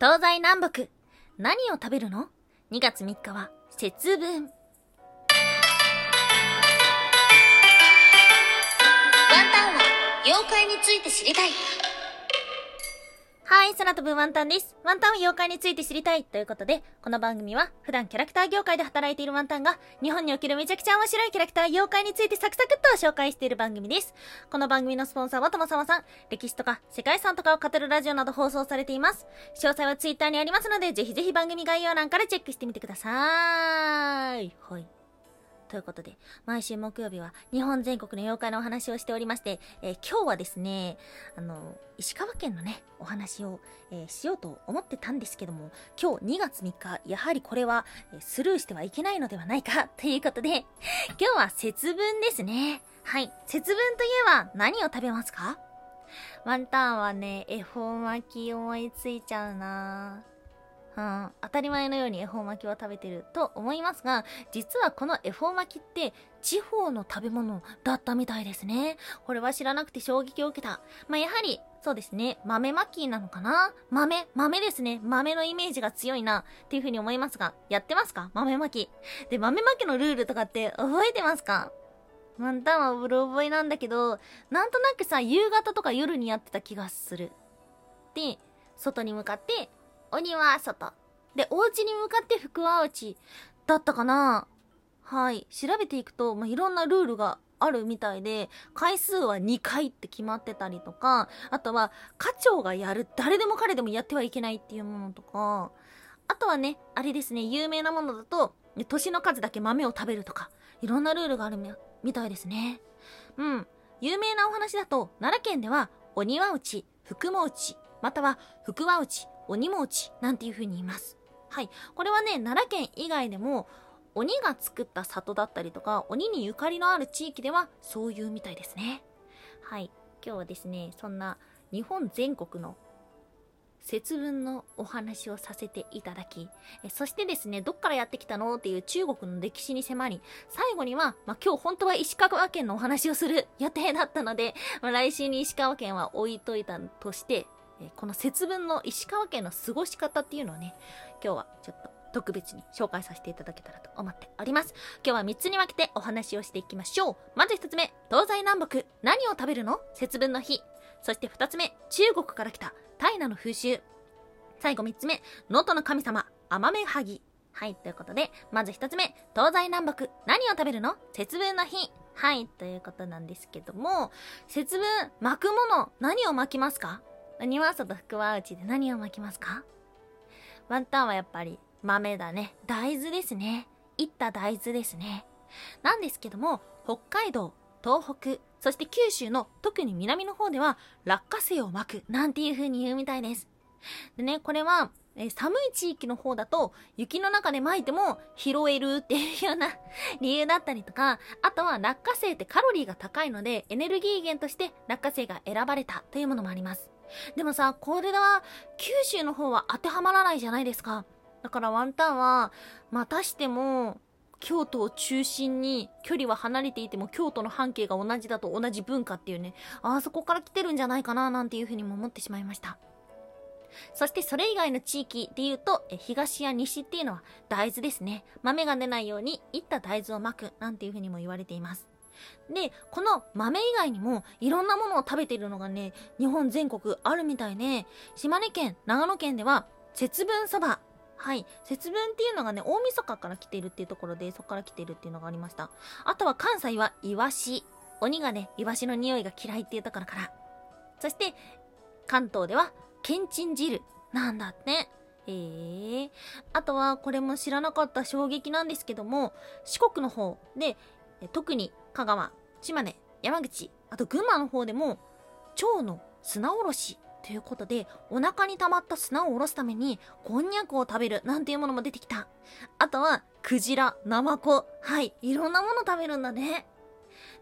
東西南北何を食べるの ?2 月3日は節分。ワンタンは妖怪について知りたい。はい、空飛ぶワンタンです。ワンタンは妖怪について知りたいということで、この番組は普段キャラクター業界で働いているワンタンが、日本におけるめちゃくちゃ面白いキャラクター妖怪についてサクサクっと紹介している番組です。この番組のスポンサーはともさまさん、歴史とか世界遺産とかを語るラジオなど放送されています。詳細はツイッターにありますので、ぜひぜひ番組概要欄からチェックしてみてください。はい。ということで、毎週木曜日は日本全国の妖怪のお話をしておりまして、えー、今日はですね、あの、石川県のね、お話を、えー、しようと思ってたんですけども、今日2月3日、やはりこれは、え、スルーしてはいけないのではないか、ということで、今日は節分ですね。はい。節分といえば何を食べますか？ワンタンはね、恵方巻き思いついちゃうなうん、当たり前のように恵方巻きを食べてると思いますが、実はこの恵方巻きって地方の食べ物だったみたいですね。これは知らなくて衝撃を受けた。まあ、やはり、そうですね、豆巻きなのかな？豆、豆ですね。豆のイメージが強いなっていうふうに思いますが、やってますか？豆巻き。で、豆巻きのルールとかって覚えてますか？ワンタンはうろ覚えなんだけど、なんとなくさ、夕方とか夜にやってた気がする。で、外に向かって、鬼は外。で、お家に向かって福は内だったかなはい。調べていくと、まあ、いろんなルールがあるみたいで、回数は2回って決まってたりとか、あとは、課長がやる、誰でも彼でもやってはいけないっていうものとか、あとはね、あれですね、有名なものだと、年の数だけ豆を食べるとか、いろんなルールがあるみたいですね。うん。有名なお話だと、奈良県では、鬼は内、福も内、または福は内、鬼も内なんていう風に言います。はい。これはね、奈良県以外でも、鬼が作った里だったりとか、鬼にゆかりのある地域では、そういうみたいですね。はい。今日はですね、そんな日本全国の節分のお話をさせていただき、そしてですね、どっからやってきたのっていう中国の歴史に迫り、最後には、まあ、今日本当は石川県のお話をする予定だったので、まあ、来週に石川県は置いといたとして、えこの節分の石川県の過ごし方っていうのをね、今日はちょっと特別に紹介させていただけたらと思っております。今日は3つに分けてお話をしていきましょう。まず1つ目、東西南北、何を食べるの？節分の日。そして2つ目、中国から来た、タイナの風習。最後3つ目、能登の神様、甘めはぎ。はい、ということで、まず1つ目、東西南北、何を食べるの？節分の日。はい、ということなんですけども、節分、巻くもの、何を巻きますか？庭外福は内で何を巻きますか？ワンタンはやっぱり豆だね。大豆ですね。いった大豆ですね。なんですけども、北海道、東北、そして九州の特に南の方では落花生を巻くなんていう風に言うみたいです。でね、これは、え寒い地域の方だと雪の中で巻いても拾えるっていうような 理由だったりとか、あとは落花生ってカロリーが高いのでエネルギー源として落花生が選ばれたというものもあります。でもさ、これは九州の方は当てはまらないじゃないですか。だからワンタンは、またしても、京都を中心に距離は離れていても京都の半径が同じだと同じ文化っていうね、あそこから来てるんじゃないかななんていうふうにも思ってしまいました。そしてそれ以外の地域で言うと、東や西っていうのは大豆ですね。豆が出ないように、いった大豆をまくなんていうふうにも言われています。で、この豆以外にもいろんなものを食べているのがね、日本全国あるみたいね。島根県、長野県では、節分そば。はい。節分っていうのがね、大晦日から来ているっていうところで、そこから来ているっていうのがありました。あとは関西はイワシ。鬼がね、イワシの匂いが嫌いっていうところから。そして、関東では、けんちん汁。なんだって。えー、あとは、これも知らなかった衝撃なんですけども、四国の方で、特に香川、島根、山口、あと群馬の方でも、蝶の砂おろしということで、お腹に溜まった砂をおろすために、こんにゃくを食べるなんていうものも出てきた。あとは、クジラ、ナマコ、はい、いろんなもの食べるんだね。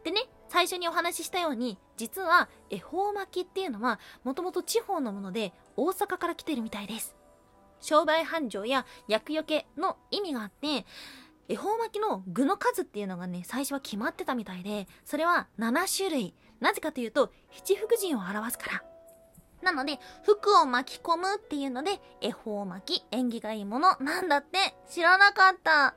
でね、最初にお話ししたように、実は恵方巻きっていうのは、もともと地方のもので、大阪から来てるみたいです。商売繁盛や厄除けの意味があって、恵方巻きの具の数っていうのがね、最初は決まってたみたいで、それは7種類。なぜかというと、七福神を表すから。なので、服を巻き込むっていうので、恵方巻き、縁起がいいものなんだって知らなかった。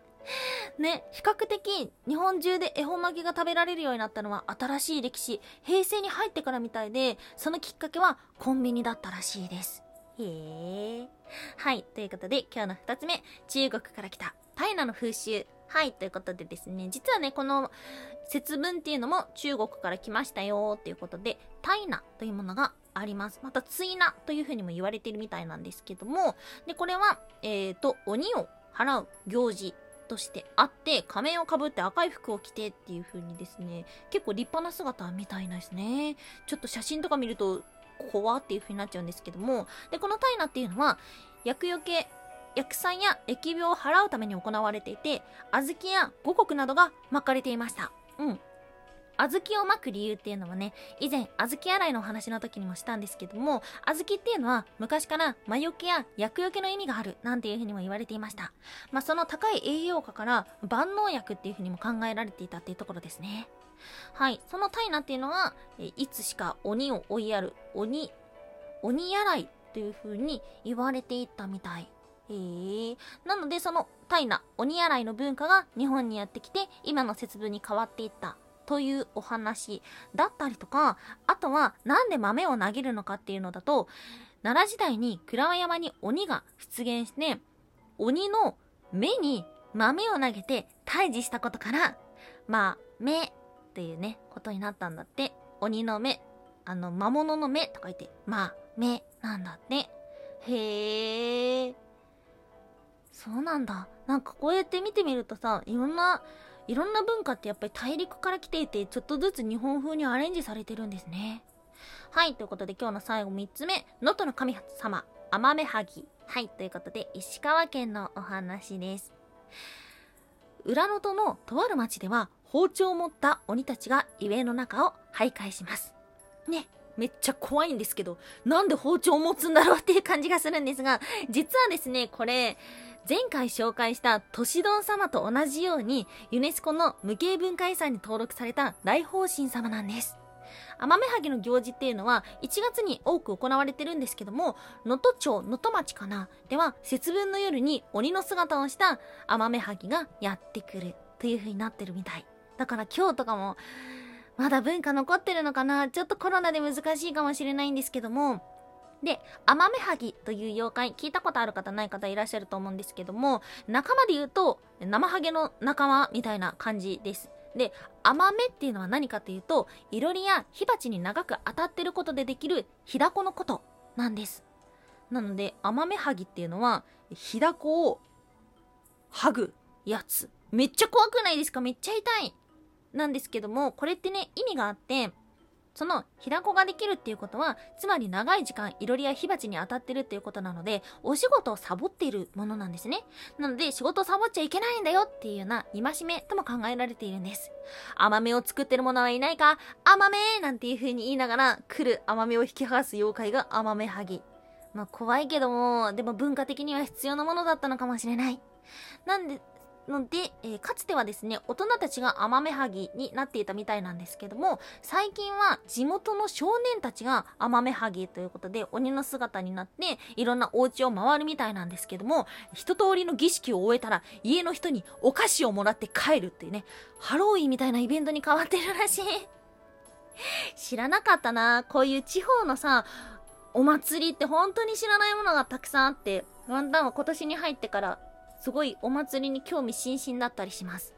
ね、比較的日本中で恵方巻きが食べられるようになったのは新しい歴史、平成に入ってからみたいで、そのきっかけはコンビニだったらしいです。へえ。はい、ということで今日の二つ目、中国から来たタイナの風習。はい、ということでですね、実はね、この節分っていうのも中国から来ましたよっていうことで、タイナというものがあります。また、ツイナというふうにも言われてるみたいなんですけども、で、これは、えっ、ー、と、鬼を払う行事としてあって、仮面をかぶって赤い服を着てっていう風にですね、結構立派な姿みたいなですね。ちょっと写真とか見ると、怖っていう風になっちゃうんですけども、で、このタイナっていうのは、厄除け、薬剤や疫病を払うために行われていて、小豆や五穀などが巻かれていました。うん。小豆を巻く理由っていうのはね、以前、小豆洗いのお話の時にもしたんですけども、小豆っていうのは昔から魔除けや薬除けの意味がある、なんていうふうにも言われていました。まあ、その高い栄養価から万能薬っていうふうにも考えられていたっていうところですね。はい。そのタイナっていうのは、えいつしか鬼を追いやる、鬼、鬼洗いというふうに言われていったみたい。へえ。なので、そのタイナ、鬼洗いの文化が日本にやってきて、今の節分に変わっていったというお話だったりとか、あとはなんで豆を投げるのかっていうのだと、奈良時代に倉山に鬼が出現して、鬼の目に豆を投げて退治したことから、まあ、目っていうね、ことになったんだって。鬼の目、あの、魔物の目とか言って、まあ、目なんだって。へえ。そうなんだ。なんかこうやって見てみるとさ、いろんな、いろんな文化ってやっぱり大陸から来ていて、ちょっとずつ日本風にアレンジされてるんですね。はい、ということで今日の最後3つ目、能登の神様、アマメハギ。はい、ということで石川県のお話です。裏能登のとある町では包丁を持った鬼たちが家の中を徘徊します。ね、めっちゃ怖いんですけど、なんで包丁を持つんだろうっていう感じがするんですが、実はですね、これ、前回紹介した都市丼様と同じように、ユネスコの無形文化遺産に登録された大方針様なんです。アマメハギの行事っていうのは1月に多く行われてるんですけども、能登町、能登町かな？では、節分の夜に鬼の姿をしたアマメハギがやってくるという風になってるみたい。だから今日とかも、まだ文化残ってるのかな？ちょっとコロナで難しいかもしれないんですけども、で、アマメハギという妖怪、聞いたことある方ない方いらっしゃると思うんですけども、仲間で言うと、生ハゲの仲間みたいな感じです。で、アマメっていうのは何かというと、いろりや火鉢に長く当たってることでできる火だこのことなんです。なので、アマメハギっていうのは、火だこを剥ぐやつ。めっちゃ怖くないですか？めっちゃ痛い。なんですけども、これってね、意味があって、その平子ができるっていうことは、つまり長い時間いろりや火鉢に当たってるっていうことなので、お仕事をサボっているものなんですね。なので、仕事をサボっちゃいけないんだよっていうような戒めとも考えられているんです。甘めを作ってる者はいないか甘めなんていう風に言いながら、来る甘めを引き剥がす妖怪が甘めはぎ。まあ怖いけども、でも文化的には必要なものだったのかもしれない。なんで、ので、えー、かつてはですね、大人たちが甘めはぎになっていたみたいなんですけども、最近は地元の少年たちが甘めはぎということで鬼の姿になって、いろんなお家を回るみたいなんですけども、一通りの儀式を終えたら、家の人にお菓子をもらって帰るっていうね、ハロウィンみたいなイベントに変わってるらしい。知らなかったなこういう地方のさ、お祭りって本当に知らないものがたくさんあって、ワンタンは今年に入ってからすごいお祭りに興味津々だったりします。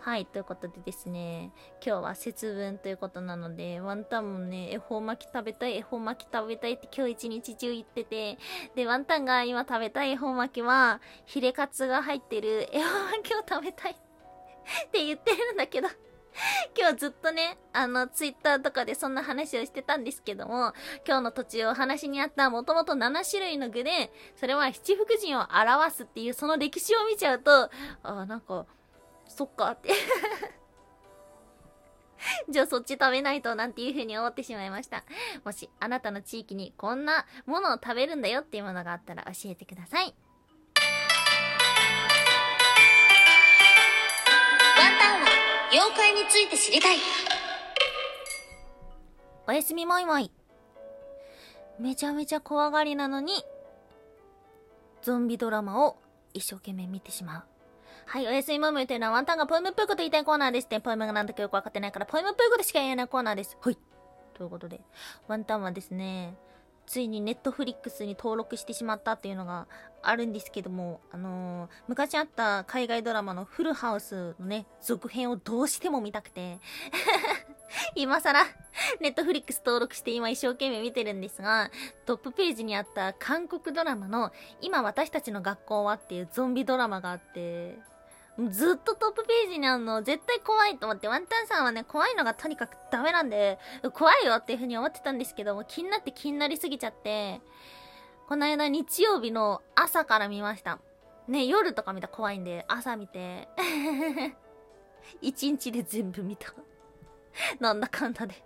はい、ということでですね、今日は節分ということなので、ワンタンもね、恵方巻き食べたい、恵方巻き食べたいって今日一日中言ってて、で、ワンタンが今食べたい恵方巻きは、ヒレカツが入ってる恵方巻きを食べたいって言ってるんだけど 今日ずっとね、あの、ツイッターとかでそんな話をしてたんですけども、今日の途中お話にあったもともと7種類の具で、それは七福神を表すっていうその歴史を見ちゃうと、あなんか、そっかって じゃあそっち食べないとなんていう風に思ってしまいました。もしあなたの地域にこんなものを食べるんだよっていうものがあったら教えてください。妖怪について知りたい。おやすみもいもい。めちゃめちゃ怖がりなのに、ゾンビドラマを一生懸命見てしまう。はい、おやすみマムというのはワンタンがポエムっぽいこと言いたいコーナーですね。ポエムがなんだかよくわかってないから、ポエムっぽいことしか言えないコーナーです。はい。ということで、ワンタンはですね、ついにネットフリックスに登録してしまったっていうのがあるんですけども、あのー、昔あった海外ドラマのフルハウスのね、続編をどうしても見たくて 今更、ネットフリックス登録して今一生懸命見てるんですが、トップページにあった韓国ドラマの今私たちの学校はっていうゾンビドラマがあって、ずっとトップページにあるの。絶対怖いと思って、ワンタンさんはね、怖いのがとにかくダメなんで、怖いよっていうふうに思ってたんですけども、気になって気になりすぎちゃって、この間日曜日の朝から見ました。ね、夜とか見たら怖いんで、朝見て、一日で全部見た。なんだかんだで。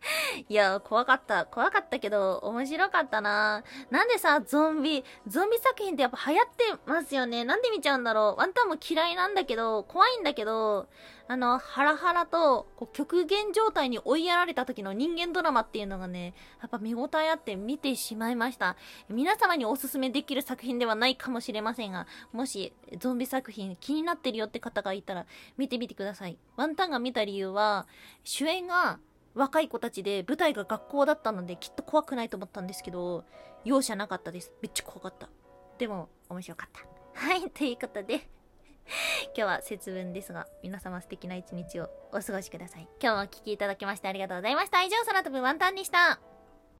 いや、怖かった。怖かったけど、面白かったな。なんでさ、ゾンビ、ゾンビ作品ってやっぱ流行ってますよね。なんで見ちゃうんだろう。ワンタンも嫌いなんだけど、怖いんだけど、あの、ハラハラと、こう、極限状態に追いやられた時の人間ドラマっていうのがね、やっぱ見応えあって見てしまいました。皆様におすすめできる作品ではないかもしれませんが、もし、ゾンビ作品気になってるよって方がいたら、見てみてください。ワンタンが見た理由は、主演が、若い子たちで舞台が学校だったのできっと怖くないと思ったんですけど、容赦なかったです。めっちゃ怖かった。でも、面白かった。はい、ということで今日は節分ですが、皆様素敵な一日をお過ごしください。今日もお聴きいただきましてありがとうございました。以上、空飛ぶワンタンでした。